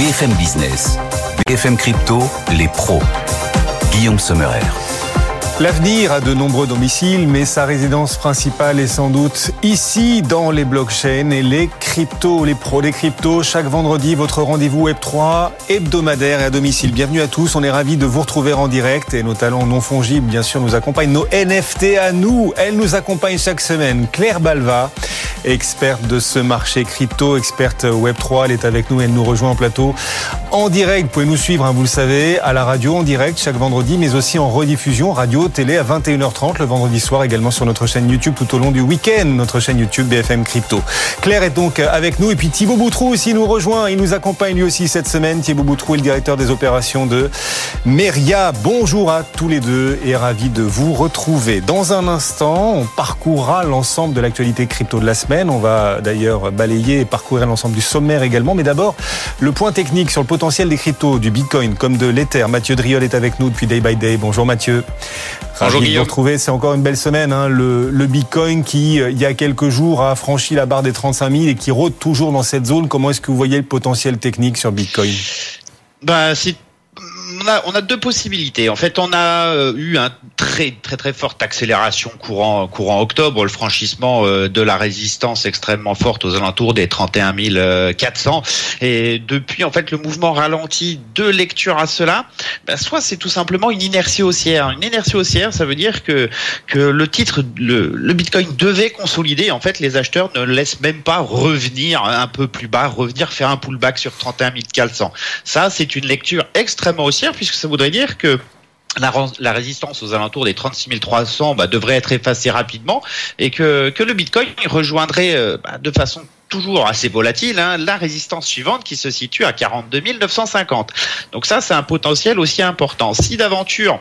BFM Business, BFM Crypto, les pros. Guillaume Sommerer. L'avenir a de nombreux domiciles, mais sa résidence principale est sans doute ici, dans les blockchains et les cryptos, les pros des cryptos. Chaque vendredi, votre rendez-vous Web3 hebdomadaire et à domicile. Bienvenue à tous, on est ravis de vous retrouver en direct et nos talents non fongibles, bien sûr, nous accompagnent. Nos NFT à nous, elles nous accompagnent chaque semaine. Claire Balva, experte de ce marché crypto, experte Web3, elle est avec nous, elle nous rejoint en plateau en direct. Vous pouvez nous suivre, hein, vous le savez, à la radio en direct chaque vendredi, mais aussi en rediffusion radio télé à 21h30 le vendredi soir, également sur notre chaîne YouTube tout au long du week-end, notre chaîne YouTube BFM Crypto. Claire est donc avec nous et puis Thibaut Boutrou aussi nous rejoint, il nous accompagne lui aussi cette semaine. Thibaut Boutrou est le directeur des opérations de Meria. Bonjour à tous les deux et ravi de vous retrouver. Dans un instant, on parcourra l'ensemble de l'actualité crypto de la semaine. On va d'ailleurs balayer et parcourir l'ensemble du sommaire également. Mais d'abord, le point technique sur le potentiel des cryptos, du Bitcoin comme de l'Ether. Mathieu Driol est avec nous depuis Day by Day. Bonjour Mathieu. Bonjour Guillaume. retrouver, c'est encore une belle semaine. Hein, le, le, Bitcoin qui, euh, il y a quelques jours, a franchi la barre des 35 000 et qui rôde toujours dans cette zone. Comment est-ce que vous voyez le potentiel technique sur Bitcoin? Bah, si on a, deux possibilités. En fait, on a euh, eu un très très très forte accélération courant courant octobre, le franchissement euh, de la résistance extrêmement forte aux alentours des 31 400. Et depuis, en fait, le mouvement ralentit. Deux lectures à cela. Ben, soit c'est tout simplement une inertie haussière. Une inertie haussière, ça veut dire que que le titre, le Bitcoin devait consolider. En fait, les acheteurs ne laissent même pas revenir un peu plus bas, revenir faire un pullback sur 31 400. Ça, c'est une lecture extrêmement haussière puisque ça voudrait dire que la, résistance aux alentours des 36 300 bah, devrait être effacée rapidement et que, le Bitcoin rejoindrait euh, bah, de façon toujours assez volatile, hein, la résistance suivante qui se situe à 42 950. Donc ça, c'est un potentiel aussi important. Si d'aventure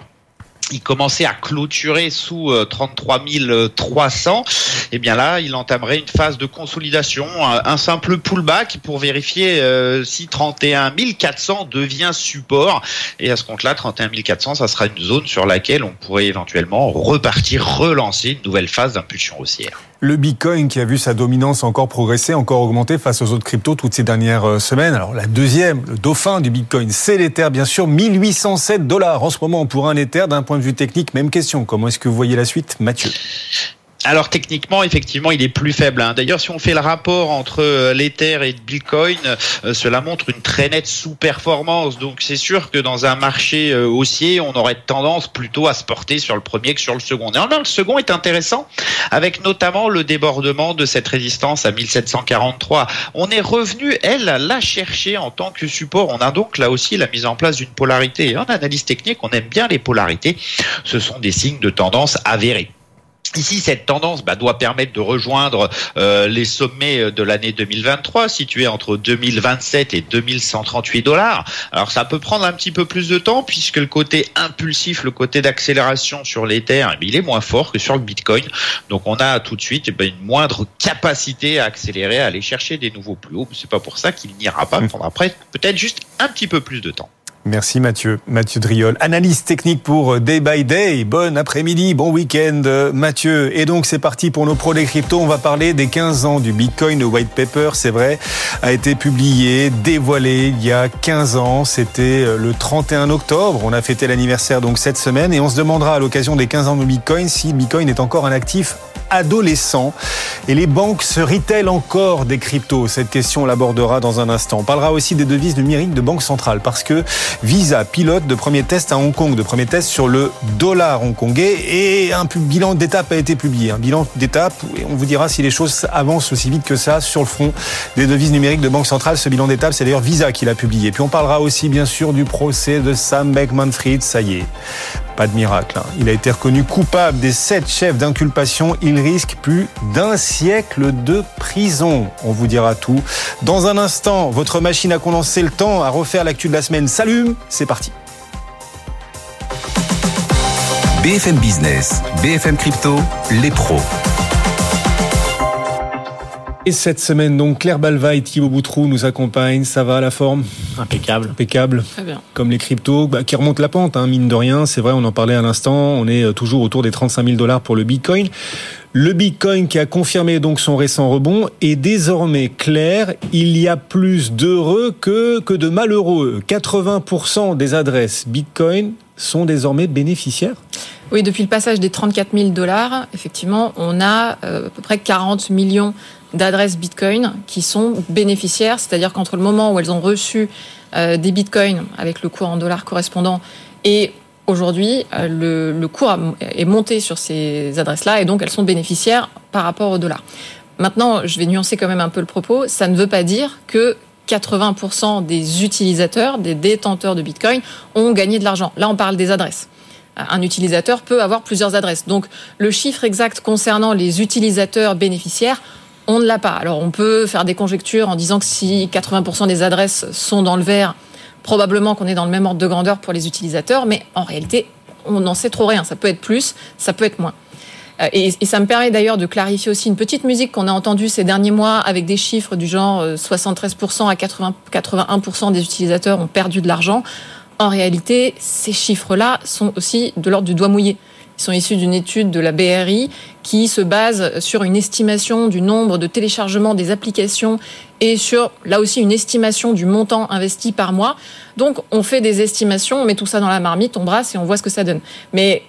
il commençait à clôturer sous 33 euh, 300, et bien là, il entamerait une phase de consolidation, un simple pullback pour vérifier euh, si 31 400 devient support. Et à ce compte-là, 31 400, ça sera une zone sur laquelle on pourrait éventuellement repartir, relancer une nouvelle phase d'impulsion haussière. Le Bitcoin qui a vu sa dominance encore progresser, encore augmenter face aux autres cryptos toutes ces dernières euh, semaines. Alors la deuxième, le dauphin du Bitcoin, c'est l'Ether bien sûr, 1807 dollars en ce moment pour un Ether d'un point de vue technique. Même question, comment est-ce que vous voyez la suite, Mathieu? Alors techniquement, effectivement, il est plus faible. Hein. D'ailleurs, si on fait le rapport entre euh, l'Ether et Bitcoin, euh, cela montre une très nette sous-performance. Donc c'est sûr que dans un marché euh, haussier, on aurait tendance plutôt à se porter sur le premier que sur le second. Néanmoins, le second est intéressant, avec notamment le débordement de cette résistance à 1743. On est revenu, elle, la chercher en tant que support. On a donc là aussi la mise en place d'une polarité. En analyse technique, on aime bien les polarités. Ce sont des signes de tendance avérés. Ici, cette tendance bah, doit permettre de rejoindre euh, les sommets de l'année 2023, situés entre 2027 et 2138 dollars. Alors, ça peut prendre un petit peu plus de temps, puisque le côté impulsif, le côté d'accélération sur l'Ether, eh il est moins fort que sur le Bitcoin. Donc, on a tout de suite eh une moindre capacité à accélérer, à aller chercher des nouveaux plus hauts. C'est pas pour ça qu'il n'ira pas. prendra peut-être juste un petit peu plus de temps. Merci Mathieu. Mathieu Driol, analyse technique pour euh, Day by Day. Bon après-midi, bon week-end euh, Mathieu. Et donc c'est parti pour nos pros des cryptos. On va parler des 15 ans du Bitcoin. Le white paper, c'est vrai, a été publié, dévoilé il y a 15 ans. C'était euh, le 31 octobre. On a fêté l'anniversaire donc cette semaine et on se demandera à l'occasion des 15 ans du Bitcoin si Bitcoin est encore un actif adolescent. Et les banques se elles encore des cryptos? Cette question, on l'abordera dans un instant. On parlera aussi des devises numériques de banque centrale parce que Visa pilote de premier test à Hong Kong, de premier test sur le dollar hongkongais et un bilan d'étape a été publié. Un bilan d'étape et on vous dira si les choses avancent aussi vite que ça sur le front des devises numériques de banque centrale. Ce bilan d'étape, c'est d'ailleurs Visa qui l'a publié. Puis on parlera aussi bien sûr du procès de Sam Beckman-Fried. Ça y est Pas de miracle. Hein. Il a été reconnu coupable des sept chefs d'inculpation. Il risque plus d'un siècle de prison. On vous dira tout. Dans un instant, votre machine à condenser le temps, à refaire l'actu de la semaine s'allume. C'est parti. BFM Business, BFM Crypto, les pros. Et cette semaine, donc, Claire Balva et Thibaut Boutrou nous accompagnent. Ça va, la forme? Impeccable. Impeccable. Très bien. Comme les cryptos, bah, qui remontent la pente, hein, mine de rien. C'est vrai, on en parlait à l'instant. On est euh, toujours autour des 35 000 dollars pour le Bitcoin. Le Bitcoin qui a confirmé donc son récent rebond est désormais clair. Il y a plus d'heureux que, que de malheureux. 80% des adresses Bitcoin sont désormais bénéficiaires Oui, depuis le passage des 34 000 dollars, effectivement, on a euh, à peu près 40 millions d'adresses Bitcoin qui sont bénéficiaires, c'est-à-dire qu'entre le moment où elles ont reçu euh, des Bitcoins avec le cours en dollars correspondant et aujourd'hui, euh, le, le, cours est monté sur ces adresses-là et donc elles sont bénéficiaires par rapport au dollar. Maintenant, je vais nuancer quand même un peu le propos. Ça ne veut pas dire que 80% des utilisateurs, des détenteurs de Bitcoin ont gagné de l'argent. Là, on parle des adresses. Un utilisateur peut avoir plusieurs adresses. Donc, le chiffre exact concernant les utilisateurs bénéficiaires, on ne l'a pas. Alors, on peut faire des conjectures en disant que si 80% des adresses sont dans le vert, probablement qu'on est dans le même ordre de grandeur pour les utilisateurs, mais en réalité, on n'en sait trop rien. Ça peut être plus, ça peut être moins. Euh, et, ça me permet d'ailleurs de clarifier aussi une petite musique qu'on a entendue ces derniers mois avec des chiffres du genre 73% euh, à 80, 81% des utilisateurs ont perdu de l'argent. En réalité, ces chiffres-là sont aussi de l'ordre du doigt mouillé. Ils sont issus d'une étude de la BRI qui se base sur une estimation du nombre de téléchargements des applications et sur, là aussi, une estimation du montant investi par mois. Donc, on fait des estimations, on met tout ça dans la marmite, on brasse et on voit ce que ça donne. Mais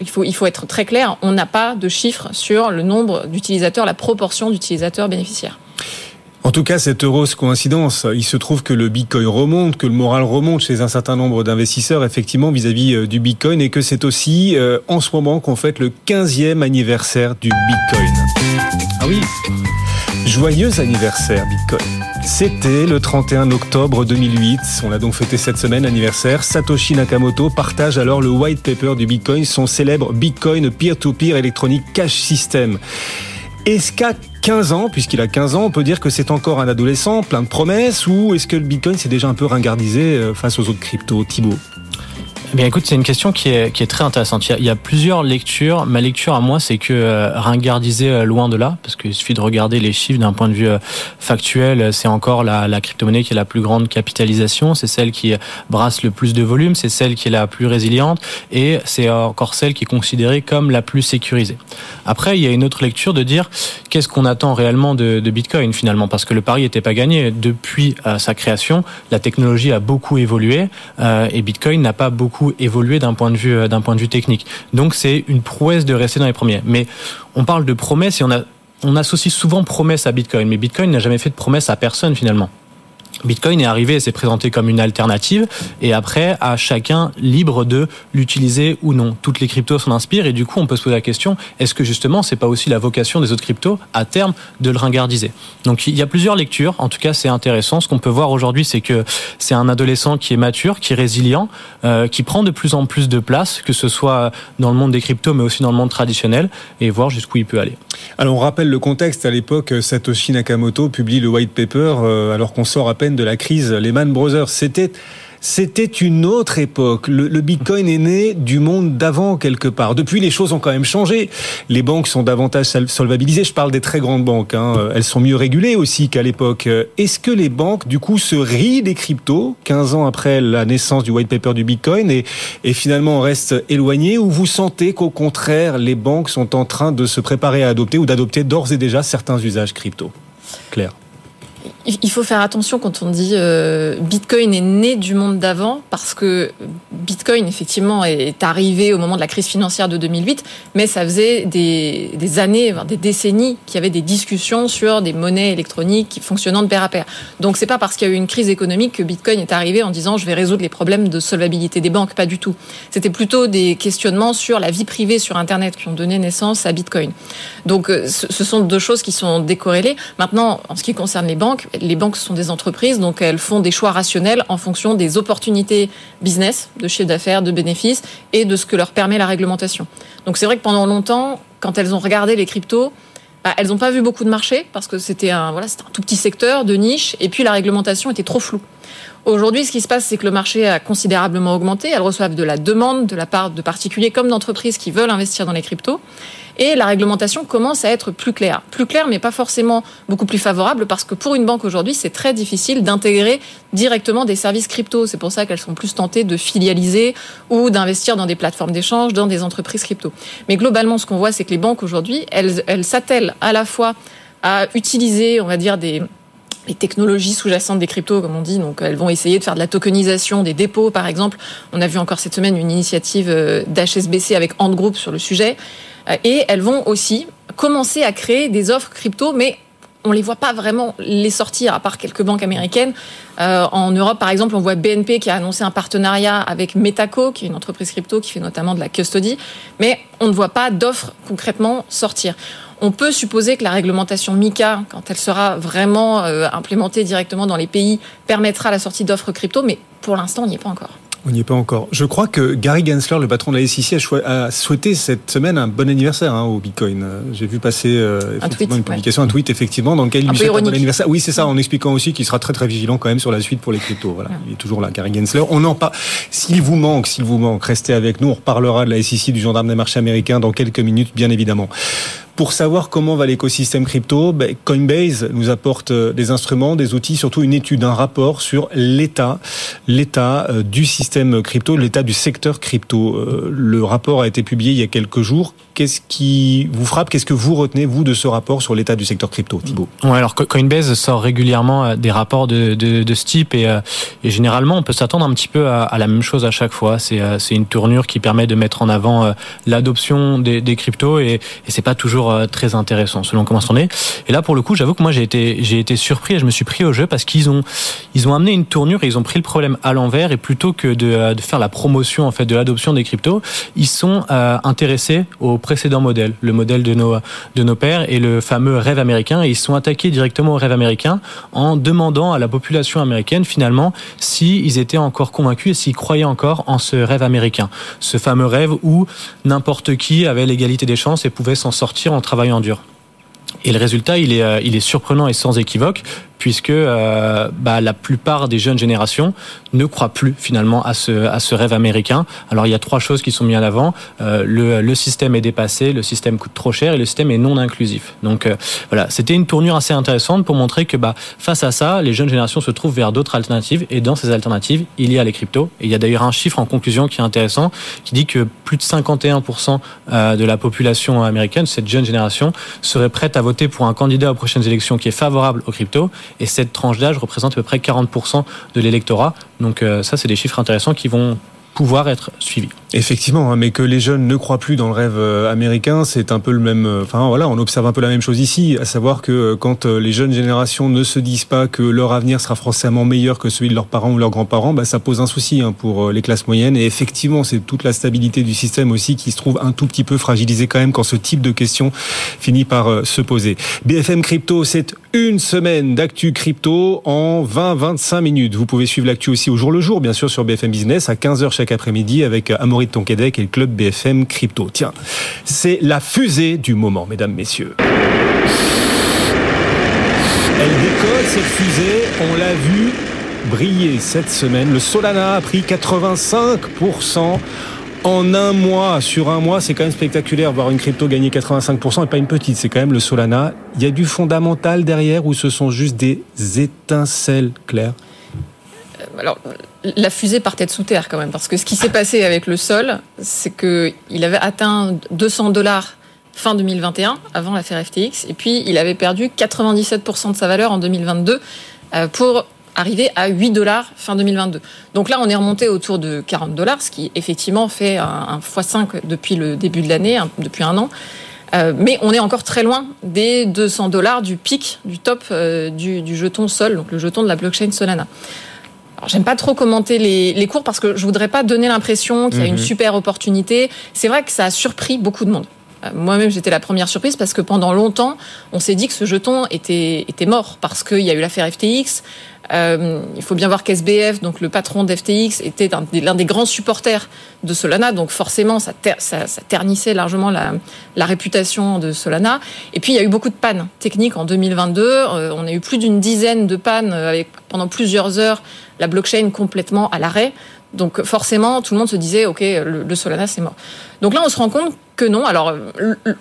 il faut, il faut être très clair, on n'a pas de chiffres sur le nombre d'utilisateurs, la proportion d'utilisateurs bénéficiaires. En tout cas, cette heureuse coïncidence, il se trouve que le Bitcoin remonte, que le moral remonte chez un certain nombre d'investisseurs, effectivement, vis-à-vis -vis du Bitcoin, et que c'est aussi euh, en ce moment qu'on fête le 15e anniversaire du Bitcoin. Ah oui Joyeux anniversaire Bitcoin. C'était le 31 octobre 2008. On a donc fêté cette semaine anniversaire. Satoshi Nakamoto partage alors le white paper du Bitcoin, son célèbre Bitcoin Peer-to-Peer Electronic Cash System. Est-ce qu'à 15 ans, puisqu'il a 15 ans, on peut dire que c'est encore un adolescent, plein de promesses, ou est-ce que le Bitcoin s'est déjà un peu ringardisé euh, face aux autres cryptos Thibaut? Eh bien, écoute, c'est une question qui est, qui est très intéressante. Il y, a, il y a plusieurs lectures. Ma lecture à moi, c'est que euh, ringardiser euh, loin de là, parce qu'il suffit de regarder les chiffres d'un point de vue euh, factuel, c'est encore la, la crypto-monnaie qui a la plus grande capitalisation, c'est celle qui brasse le plus de volume, c'est celle qui est la plus résiliente, et c'est encore celle qui est considérée comme la plus sécurisée. Après, il y a une autre lecture de dire qu'est-ce qu'on attend réellement de, de, Bitcoin finalement, parce que le pari n'était pas gagné. Depuis euh, sa création, la technologie a beaucoup évolué euh, et Bitcoin n'a pas beaucoup évolué d'un point de vue euh, d'un point de vue technique. Donc c'est une prouesse de rester dans les premiers. Mais on parle de promesses et on on associe souvent promesse à Bitcoin, mais Bitcoin n'a jamais fait de promesse à personne finalement. Bitcoin est arrivé et s'est présenté comme une alternative et après à chacun libre de l'utiliser ou non. Toutes les cryptos s'en inspirent et du coup on peut se poser la question est-ce que justement c'est pas aussi la vocation des autres cryptos à terme de le ringardiser? Donc il y a plusieurs lectures, en tout cas c'est intéressant. Ce qu'on peut voir aujourd'hui c'est que c'est un adolescent qui est mature, qui est résilient, euh, qui prend de plus en plus de place, que ce soit dans le monde des cryptos mais aussi dans le monde traditionnel et voir jusqu'où il peut aller. Alors on rappelle le contexte à l'époque Satoshi Nakamoto publie le white paper euh, alors qu'on sort à peine de la crise Lehman Brothers. C'était c'était une autre époque. Le, Bitcoin est né du monde d'avant quelque part. Depuis, les choses ont quand même changé. Les banques sont davantage solvabilisées. Je parle des très grandes banques. Hein. Elles sont mieux régulées aussi qu'à l'époque. Est-ce que les banques, du coup, se rient des cryptos 15 ans après la naissance du white paper du Bitcoin et, et finalement restent éloignées Ou vous sentez qu'au contraire, les banques sont en train de se préparer à adopter ou d'adopter d'ores et déjà certains usages crypto? Claire il faut faire attention quand on dit euh, Bitcoin est né du monde d'avant, parce que Bitcoin, effectivement, est arrivé au moment de la crise financière de 2008, mais ça faisait des, années, voire des décennies qu'il y avait des discussions sur des monnaies électroniques fonctionnant de pair à pair. Donc c'est pas parce qu'il y a eu une crise économique que Bitcoin est arrivé en disant je vais résoudre les problèmes de solvabilité des banques, pas du tout. C'était plutôt des questionnements sur la vie privée sur Internet qui ont donné naissance à Bitcoin. Donc euh, ce sont deux choses qui sont décorrélées. Maintenant, en ce qui concerne les banques, les banques sont des entreprises, donc elles font des choix rationnels en fonction des opportunités business, de chiffre d'affaires, de bénéfices et de ce que leur permet la réglementation. Donc c'est vrai que pendant longtemps, quand elles ont regardé les cryptos, bah, elles n'ont pas vu beaucoup de marché parce que c'était un, voilà, un tout petit secteur de niche et puis la réglementation était trop floue. Aujourd'hui, ce qui se passe, c'est que le marché a considérablement augmenté. Elles reçoivent de la demande de la part de particuliers comme d'entreprises qui veulent investir dans les cryptos. Et la réglementation commence à être plus claire. Plus claire, mais pas forcément beaucoup plus favorable, parce que pour une banque aujourd'hui, c'est très difficile d'intégrer directement des services crypto. C'est pour ça qu'elles sont plus tentées de filialiser ou d'investir dans des plateformes d'échange, dans des entreprises crypto. Mais globalement, ce qu'on voit, c'est que les banques aujourd'hui, elles, elles s'attellent à la fois à utiliser, on va dire, des les technologies sous-jacentes des cryptos, comme on dit. Donc, elles vont essayer de faire de la tokenisation des dépôts, par exemple. On a vu encore cette semaine une initiative euh, d'HSBC avec Ant Group sur le sujet. Euh, et elles vont aussi commencer à créer des offres crypto, mais on les voit pas vraiment les sortir, à part quelques banques américaines. Euh, en Europe, par exemple, on voit BNP qui a annoncé un partenariat avec Metaco, qui est une entreprise crypto qui fait notamment de la custody, mais on ne voit pas d'offres concrètement sortir. On peut supposer que la réglementation MICA, quand elle sera vraiment euh, implémentée directement dans les pays, permettra la sortie d'offres crypto, mais pour l'instant, on n'y est pas encore. On n'y est pas encore. Je crois que Gary Gensler, le patron de la SEC, a, souhaité cette semaine un bon anniversaire hein, au Bitcoin. J'ai vu passer euh, effectivement une publication, un tweet effectivement dans lequel il lui souhaite un bon anniversaire. Oui, c'est ça, en expliquant aussi qu'il sera très très vigilant quand même sur la suite pour les cryptos. Voilà, il est toujours là, Gary Gensler. On en parle. S'il vous manque, s'il vous manque, restez avec nous. On reparlera de la SEC, du gendarme des marchés américains dans quelques minutes, bien évidemment. Pour savoir comment va l'écosystème crypto, ben, Coinbase nous apporte euh, des instruments, des outils, surtout une étude, un rapport sur l'état, l'état euh, du système crypto, l'état du secteur crypto. Euh, le rapport a été publié il y a quelques jours. Qu'est-ce qui vous frappe Qu'est-ce que vous retenez vous de ce rapport sur l'état du secteur crypto, Thibault? Ouais, alors Coinbase sort régulièrement des rapports de, de, de ce type et, et, généralement on peut s'attendre un petit peu à, à, la même chose à chaque fois. C'est une tournure qui permet de mettre en avant l'adoption des, des cryptos et, et c'est pas toujours euh, très intéressant selon comment on est. Et là, pour le coup, j'avoue que moi j'ai été été surpris et je me suis pris au jeu parce qu'ils ont ils ont amené une tournure et ils ont pris le problème à l'envers et plutôt que de, euh, de, faire la promotion en fait de l'adoption des cryptos, ils sont euh, intéressés au précédent modèle, le modèle de nos de nos pères et le fameux rêve américain ils sont attaqués directement au rêve américain en demandant à la population américaine finalement s'ils ils étaient encore convaincus et s'ils croyaient encore en ce rêve américain, ce fameux rêve où n'importe qui avait l'égalité des chances et pouvait s'en sortir en travaillant dur. Et le résultat, il est, euh, il est surprenant et sans équivoque, puisque euh, bah, la plupart des jeunes générations ne croient plus finalement à ce, à ce rêve américain. Alors il y a trois choses qui sont mises en avant. Euh, le, le, système est dépassé, le système coûte trop cher et le système est non inclusif. Donc euh, voilà, c'était une tournure assez intéressante pour montrer que bah, face à ça, les jeunes générations se trouvent vers d'autres alternatives et dans ces alternatives, il y a les cryptos. Et il y a d'ailleurs un chiffre en conclusion qui est intéressant, qui dit que plus de 51% euh, de la population américaine, cette jeune génération, serait prête à voter pour un candidat aux prochaines élections qui est favorable aux cryptos et cette tranche d'âge représente à peu près 40% de l'électorat. Donc euh, ça, c'est des chiffres intéressants qui vont pouvoir être suivis. Effectivement, hein, mais que les jeunes ne croient plus dans le rêve euh, américain, c'est un peu le même. Euh, enfin voilà, on observe un peu la même chose ici, à savoir que quand les jeunes générations ne se disent pas que leur avenir sera forcément meilleur que celui de leurs parents ou leurs grands-parents, bah, ça pose un souci hein, pour les classes moyennes. Et effectivement, c'est toute la stabilité du système aussi qui se trouve un tout petit peu fragilisée quand même quand ce type de questions finit par se poser. BFM Crypto, c'est une semaine d'actu crypto en 20-25 minutes. Vous pouvez suivre l'actu aussi au jour le jour, bien sûr, sur BFM Business à 15h chaque après-midi avec Amaury de Tonquédec et le club BFM Crypto. Tiens, c'est la fusée du moment, mesdames, messieurs. Elle décolle, cette fusée, on l'a vu briller cette semaine. Le Solana a pris 85% en un mois. Sur un mois, c'est quand même spectaculaire. Voir une crypto gagner 85% et pas une petite. C'est quand même le Solana. Il y a du fondamental derrière ou ce sont juste des étincelles, Claire? Alors, la fusée partait de sous terre quand même, parce que ce qui s'est passé avec le sol, c'est qu'il avait atteint 200 dollars fin 2021, avant l'affaire FTX, et puis il avait perdu 97% de sa valeur en 2022 euh, pour arriver à 8 dollars fin 2022. Donc là, on est remonté autour de 40 dollars, ce qui effectivement fait un, x5 depuis le début de l'année, depuis un an. Euh, mais on est encore très loin des 200 dollars du pic, du top euh, du, du, jeton Sol, donc le jeton de la blockchain Solana. J'aime pas trop commenter les, les, cours parce que je voudrais pas donner l'impression qu'il y a une mhm. super opportunité. C'est vrai que ça a surpris beaucoup de monde. Euh, moi-même, j'étais la première surprise parce que pendant longtemps, on s'est dit que ce jeton était, était mort parce qu'il y a eu l'affaire FTX. Euh, il faut bien voir qu'SBF, donc le patron d'FTX, était l'un des, grands supporters de Solana, donc forcément ça, ça, ça ternissait largement la, la, réputation de Solana. Et puis il y a eu beaucoup de pannes techniques en 2022. Euh, on a eu plus d'une dizaine de pannes avec pendant plusieurs heures la blockchain complètement à l'arrêt. Donc forcément, tout le monde se disait, OK, le, Solana, c'est mort. Donc là, on se rend compte que non. Alors,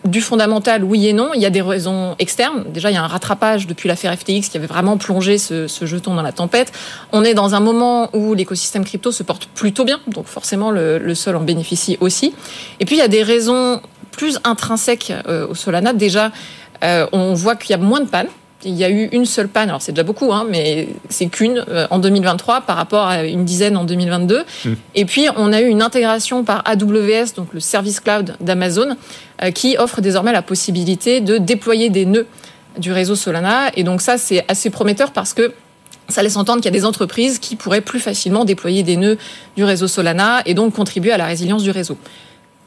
du fondamental, oui et non. Il y a des raisons externes. Déjà, il y a un rattrapage depuis l'affaire FTX qui avait vraiment plongé ce, jeton dans la tempête. On est dans un moment où l'écosystème crypto se porte plutôt bien. Donc forcément, le, sol en bénéficie aussi. Et puis, il y a des raisons plus intrinsèques euh, au Solana. Déjà, euh, on voit qu'il y a moins de pannes il y a eu une seule panne, alors c'est déjà beaucoup, hein, mais c'est qu'une euh, en 2023 par rapport à une dizaine en 2022. Mmh. Et puis on a eu une intégration par AWS, donc le service cloud d'Amazon, euh, qui offre désormais la possibilité de déployer des nœuds du réseau Solana. Et donc ça, c'est assez prometteur parce que ça laisse entendre qu'il y a des entreprises qui pourraient plus facilement déployer des nœuds du réseau Solana et donc contribuer à la résilience du réseau.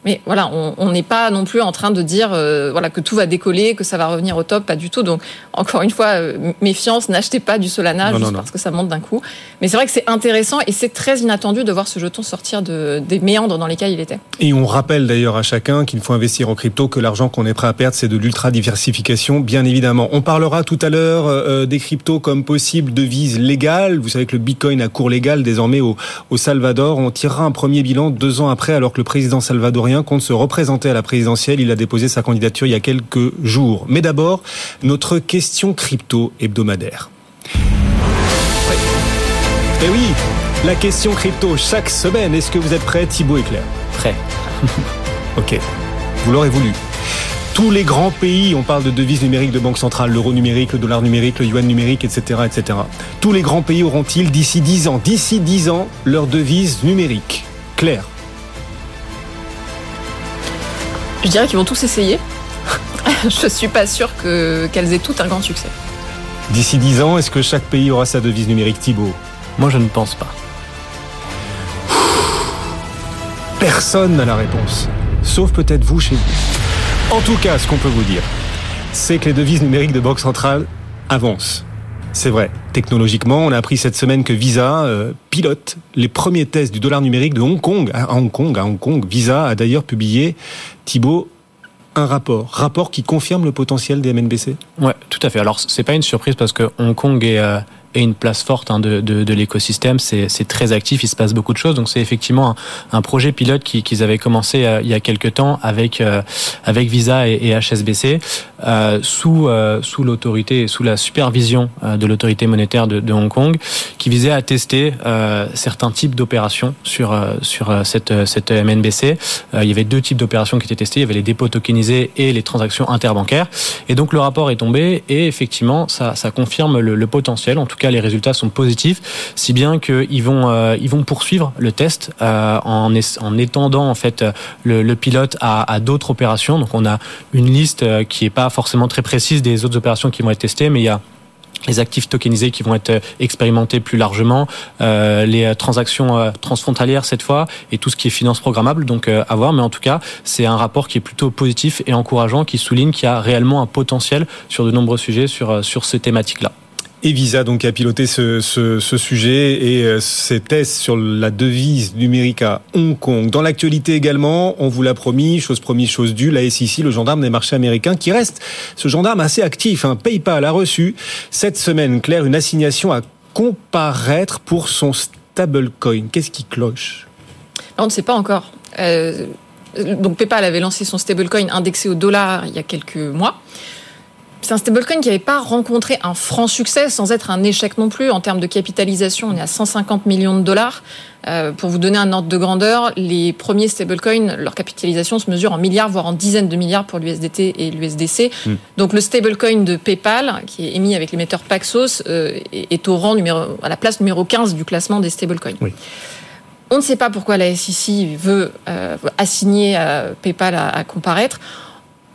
Mais voilà, on n'est pas non plus en train de dire euh, voilà que tout va décoller, que ça va revenir au top, pas du tout. Donc encore une fois, euh, méfiance, n'achetez pas du Solana juste parce que ça monte d'un coup. Mais c'est vrai que c'est intéressant et c'est très inattendu de voir ce jeton sortir de, des méandres dans lesquels il était. Et on rappelle d'ailleurs à chacun qu'il faut investir en crypto, que l'argent qu'on est prêt à perdre, c'est de l'ultra diversification, bien évidemment. On parlera tout à l'heure euh, des cryptos comme possible devise légale. Vous savez que le Bitcoin a cours légal désormais au, au Salvador. On tirera un premier bilan deux ans après, alors que le président salvadorien compte se représenter à la présidentielle. Il a déposé sa candidature il y a quelques jours. Mais d'abord, notre question crypto hebdomadaire. Eh oui, la question crypto chaque semaine. Est-ce que vous êtes prêts, Thibaut et Claire Prêt. ok, vous l'aurez voulu. Tous les grands pays, on parle de devises numériques de banque centrale, l'euro numérique, le dollar numérique, le yuan numérique, etc., etc. Tous les grands pays auront-ils d'ici 10 ans, d'ici 10 ans, leur devise numérique Claire Je dirais qu'ils vont tous essayer. je suis pas sûr que, qu'elles aient toutes un grand succès. D'ici 10 ans, est-ce que chaque pays aura sa devise numérique Thibault Moi, je ne pense pas. Personne n'a la réponse. Sauf peut-être vous chez vous. En tout cas, ce qu'on peut vous dire, c'est que les devises numériques de Banque Centrale avancent. C'est vrai. Technologiquement, on a appris cette semaine que Visa euh, pilote les premiers tests du dollar numérique de Hong Kong. À Hong Kong, à Hong Kong. Visa a d'ailleurs publié, Thibault, un rapport, rapport qui confirme le potentiel des MNBC. Ouais, tout à fait. Alors c'est pas une surprise parce que Hong Kong est euh, et une place forte hein, de, de, l'écosystème. C'est très actif, il se passe beaucoup de choses. Donc c'est effectivement un, projet pilote qu'ils avaient commencé euh, il y a quelques temps avec euh, avec Visa et, HSBC euh, sous sous l'autorité sous la supervision de l'autorité monétaire de, Hong Kong, qui visait à tester certains types d'opérations sur sur cette cette MNBC. il y avait deux types d'opérations qui étaient testées. Il y avait les dépôts tokenisés et les transactions interbancaires. Et donc le rapport est tombé et effectivement ça ça confirme le potentiel, en tout cas les résultats sont positifs, si bien qu'ils vont, euh, ils vont poursuivre le test euh, en, en étendant en fait le, pilote à, d'autres opérations. Donc on a une liste euh, qui est pas forcément très précise des autres opérations qui vont être testées, mais il y a les actifs tokenisés qui vont être expérimentés plus largement, les transactions transfrontalières cette fois et tout ce qui est finance programmable. Donc à voir, mais en tout cas c'est un rapport qui est plutôt positif et encourageant, qui souligne qu'il y a réellement un potentiel sur de nombreux sujets sur sur ces thématiques-là. Et Visa donc a piloté ce, sujet et euh, ces tests sur la devise numérique à Hong Kong. Dans l'actualité également, on vous l'a promis, chose promise, chose due, la SEC, le gendarme des marchés américains, qui reste ce gendarme assez actif. Hein. PayPal a reçu cette semaine, Claire, une assignation à comparaître pour son stablecoin. Qu'est-ce qui cloche? On ne sait pas encore. Euh, donc PayPal avait lancé son stablecoin indexé au dollar il y a quelques mois. C'est un stablecoin qui n'avait pas rencontré un franc succès sans être un échec non plus. En termes de capitalisation, on est à 150 millions de dollars. Euh, pour vous donner un ordre de grandeur, les premiers stablecoins, leur capitalisation se mesure en milliards, voire en dizaines de milliards pour l'USDT et l'USDC. Hmm. Donc le stablecoin de PayPal, qui est émis avec l'émetteur Paxos, euh, est au rang numéro, à la place numéro 15 du classement des stablecoins. Oui. On ne sait pas pourquoi la SEC veut euh, assigner PayPal à comparaître.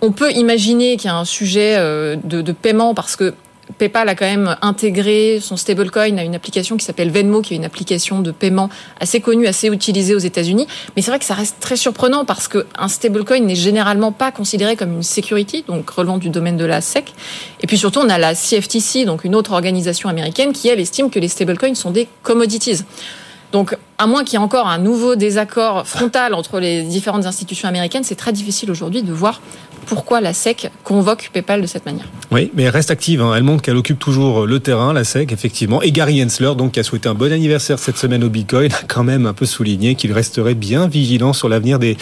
On peut imaginer qu'il y a un sujet euh, de, paiement parce que PayPal a quand même intégré son stablecoin à une application qui s'appelle Venmo, qui est une application de paiement assez connue, assez utilisée aux États-Unis. Mais c'est vrai que ça reste très surprenant parce qu'un stablecoin n'est généralement pas considéré comme une security, donc relevant du domaine de la SEC. Et puis surtout, on a la CFTC, donc une autre organisation américaine, qui elle estime que les stablecoins sont des commodities. Donc, à moins qu'il y ait encore un nouveau désaccord frontal entre les différentes institutions américaines, c'est très difficile aujourd'hui de voir pourquoi la SEC convoque PayPal de cette manière. Oui, mais elle reste active. Hein. Elle montre qu'elle occupe toujours le terrain, la SEC, effectivement. Et Gary Hensler, donc, qui a souhaité un bon anniversaire cette semaine au Bitcoin, a quand même un peu souligné qu'il resterait bien vigilant sur l'avenir des,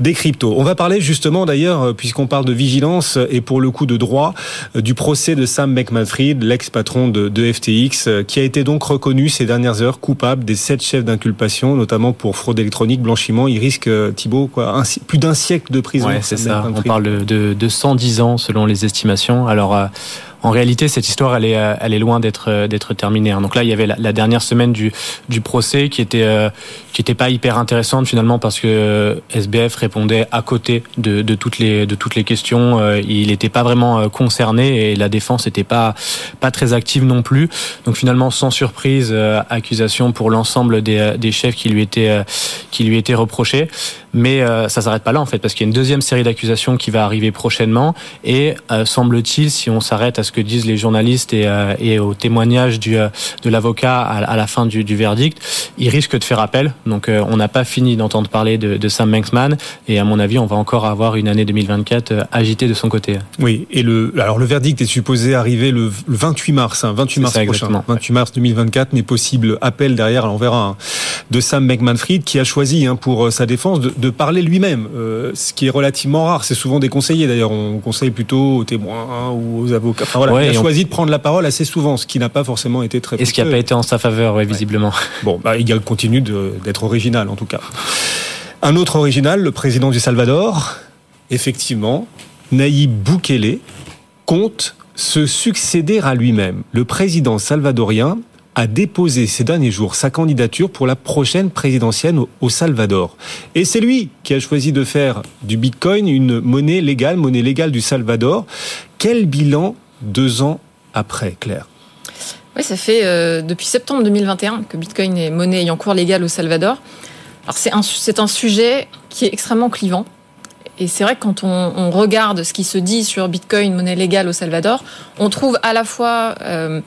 des cryptos. On va parler justement, d'ailleurs, euh, puisqu'on parle de vigilance et pour le coup de droit, euh, du procès de Sam Beckman-Fried, l'ex-patron de, de FTX, euh, qui a été donc reconnu ces dernières heures coupable des sept chefs d'inculpation, notamment pour fraude électronique, blanchiment. Il risque, Thibault, quoi, plus d'un siècle de prison. Ouais, c'est ça. On parle de de, de 110 ans selon les estimations. Alors euh, en réalité, cette histoire, elle est, euh, elle est loin d'être, euh, d'être terminée. Hein. Donc là, il y avait la, dernière semaine du, du procès qui était, euh, qui était pas hyper intéressante finalement parce que SBF répondait à côté de, de toutes les, de toutes les questions. Il n'était pas vraiment concerné et la défense n'était pas, pas très active non plus. Donc finalement, sans surprise, accusation pour l'ensemble des, des chefs qui lui étaient, qui lui étaient reprochés. Mais ça s'arrête pas là en fait parce qu'il y a une deuxième série d'accusations qui va arriver prochainement et semble-t-il, si on s'arrête à ce que disent les journalistes et, euh, et au témoignage du, euh, de l'avocat à, la fin du, du, verdict, il risque de faire appel. Donc euh, on n'a pas fini d'entendre parler de, de Sam Banksman et à mon avis, on va encore avoir une année 2024 agitée de son côté. Oui, et le alors le verdict est supposé arriver le, 28 mars, hein, 28 mars prochain, 28 mars 2024, mais possible appel derrière, on verra, hein, de Sam Bankman-Fried qui a choisi hein, pour sa défense de, de parler lui-même, euh, ce qui est relativement rare. C'est souvent déconseillé d'ailleurs, on conseille plutôt aux témoins hein, ou aux avocats il a choisi de prendre la parole assez souvent, ce qui n'a pas forcément été très. Et ce qui n'a pas été en sa faveur, visiblement. Bon, bah, il continue d'être original en tout cas. Un autre original, le président du Salvador, effectivement, Naïb Boukele compte se succéder à lui-même. Le président salvadorien a déposé ces derniers jours sa candidature pour la prochaine présidentielle au Salvador. Et c'est lui qui a choisi de faire du Bitcoin une monnaie légale, monnaie légale du Salvador. Quel bilan deux ans après, Claire Oui, ça fait euh, depuis septembre 2021 que Bitcoin est monnaie ayant cours légal au Salvador. Alors c'est un, un sujet qui est extrêmement clivant. Et c'est vrai que quand on, regarde ce qui se dit sur Bitcoin, monnaie légale au Salvador, on trouve à la fois euh,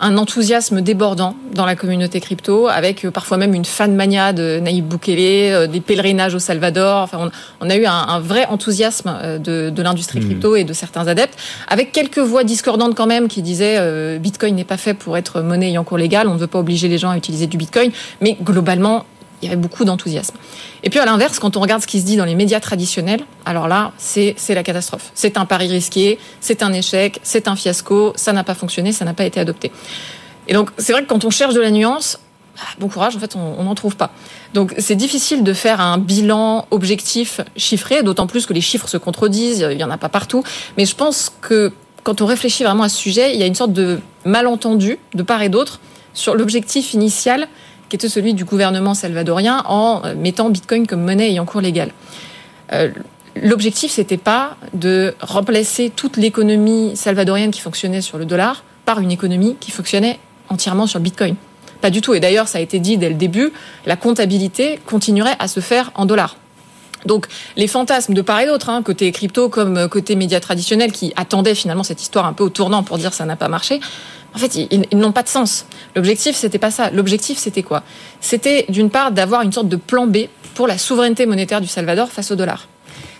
un enthousiasme débordant dans la communauté crypto, avec euh, parfois même une fan mania de Naïb Boukele, euh, des pèlerinages au Salvador. Enfin, on, a eu un, vrai enthousiasme euh, de, l'industrie hmm. crypto et de certains adeptes, avec quelques voix discordantes quand même qui disaient Bitcoin n'est pas fait pour être monnaie ayant cours légal, on ne veut pas obliger les gens à utiliser du Bitcoin, mais globalement, il y avait beaucoup d'enthousiasme. Et puis à l'inverse, quand on regarde ce qui se dit dans les médias traditionnels, alors là, c'est la catastrophe. C'est un pari risqué, c'est un échec, c'est un fiasco, ça n'a pas fonctionné, ça n'a pas été adopté. Et donc c'est vrai que quand on cherche de la nuance, bah, bon courage, en fait, on n'en trouve pas. Donc c'est difficile de faire un bilan objectif chiffré, d'autant plus que les chiffres se contredisent, il n'y en a pas partout. Mais je pense que quand on réfléchit vraiment à ce sujet, il y a une sorte de malentendu de part et d'autre sur l'objectif initial qui était celui du gouvernement salvadorien en euh, mettant Bitcoin comme monnaie ayant cours légal. Euh, l'objectif, c'était pas de remplacer toute l'économie salvadorienne qui fonctionnait sur le dollar par une économie qui fonctionnait entièrement sur le Bitcoin. Pas du tout. Et d'ailleurs, ça a été dit dès le début, la comptabilité continuerait à se faire en dollars. Donc les fantasmes de part et d'autre, hein, côté crypto comme côté médias traditionnels, qui attendaient finalement cette histoire un peu au tournant pour dire ça n'a pas marché, en fait, ils, n'ont pas de sens. L'objectif, c'était pas ça. L'objectif, c'était quoi? C'était d'une part d'avoir une sorte de plan B pour la souveraineté monétaire du Salvador face au dollar.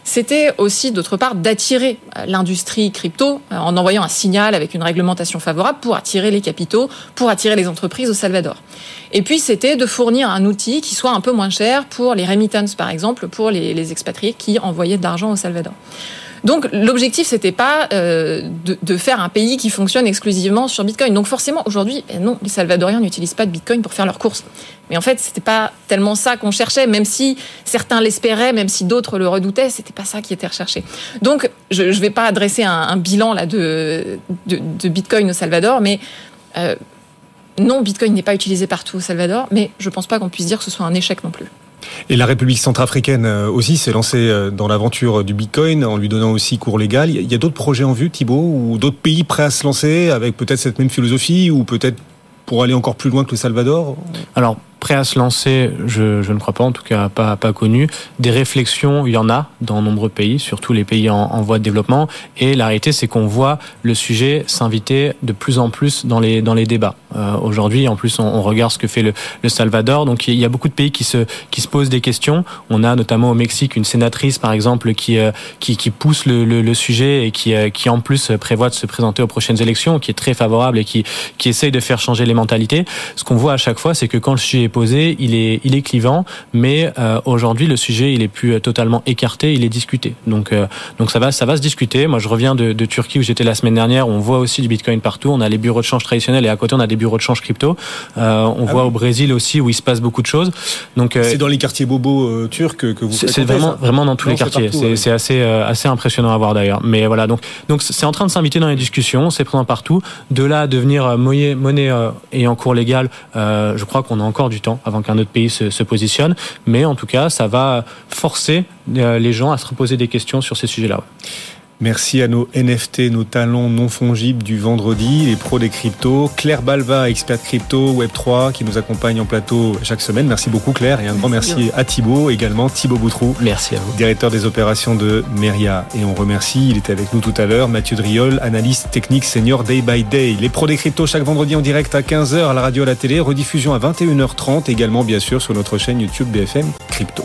C'était aussi, d'autre part, d'attirer l'industrie crypto euh, en envoyant un signal avec une réglementation favorable pour attirer les capitaux, pour attirer les entreprises au Salvador. Et puis, c'était de fournir un outil qui soit un peu moins cher pour les remittances, par exemple, pour les expatriés qui envoyaient de l'argent au Salvador. Donc l'objectif c'était pas euh, de, de, faire un pays qui fonctionne exclusivement sur Bitcoin. Donc forcément aujourd'hui, eh non, les Salvadoriens n'utilisent pas de Bitcoin pour faire leurs courses. Mais en fait, c'était pas tellement ça qu'on cherchait, même si certains l'espéraient, même si d'autres le redoutaient, c'était pas ça qui était recherché. Donc je, ne vais pas adresser un, un bilan là de, de, de, Bitcoin au Salvador, mais euh, non, Bitcoin n'est pas utilisé partout au Salvador, mais je pense pas qu'on puisse dire que ce soit un échec non plus. Et la République centrafricaine euh, aussi s'est lancée euh, dans l'aventure du Bitcoin en lui donnant aussi cours légal. Il y a d'autres projets en vue, Thibault, ou d'autres pays prêts à se lancer avec peut-être cette même philosophie ou peut-être pour aller encore plus loin que le Salvador? Prêt à se lancer, je, je, ne crois pas, en tout cas pas, pas connu. Des réflexions, il y en a dans nombreux pays, surtout les pays en, en voie de développement. Et la réalité, c'est qu'on voit le sujet s'inviter de plus en plus dans les, dans les débats. Euh, Aujourd'hui, en plus, on, on, regarde ce que fait le, le, Salvador. Donc, il y a beaucoup de pays qui se, qui se posent des questions. On a notamment au Mexique une sénatrice, par exemple, qui, euh, qui, qui pousse le, le, le, sujet et qui, euh, qui, en plus, prévoit de se présenter aux prochaines élections, qui est très favorable et qui, qui essaye de faire changer les mentalités. Ce qu'on voit à chaque fois, c'est que quand le sujet posé, il est, il est clivant, mais euh, aujourd'hui le sujet il est plus totalement écarté, il est discuté. Donc, euh, donc ça va, ça va se discuter. Moi, je reviens de, de Turquie où j'étais la semaine dernière. On voit aussi du Bitcoin partout. On a les bureaux de change traditionnels et à côté on a des bureaux de change crypto. Euh, on ah voit oui. au Brésil aussi où il se passe beaucoup de choses. Donc c'est dans les quartiers bobos turcs que vous. C'est vraiment, vraiment dans tous non, les quartiers. C'est ouais. assez, assez impressionnant à voir d'ailleurs. Mais voilà, donc, donc c'est en train de s'inviter dans les discussions. C'est présent partout. De là à devenir monnaie, monnaie et en cours légal, je crois qu'on a encore du avant qu'un autre pays se, se, positionne. Mais en tout cas, ça va forcer les gens à se reposer des questions sur ces sujets-là. Merci à nos NFT, nos talents non fongibles du vendredi, les pros des cryptos. Claire Balva, experte crypto Web3, qui nous accompagne en plateau chaque semaine. Merci beaucoup Claire et un grand merci, à Thibaut, également Thibaut Boutrou. Merci à vous. Directeur des opérations de Meria. Et on remercie, il était avec nous tout à l'heure, Mathieu Driol, analyste technique senior day by day. Les pros des cryptos chaque vendredi en direct à 15h à la radio à la télé, rediffusion à 21h30 également bien sûr sur notre chaîne YouTube BFM Crypto.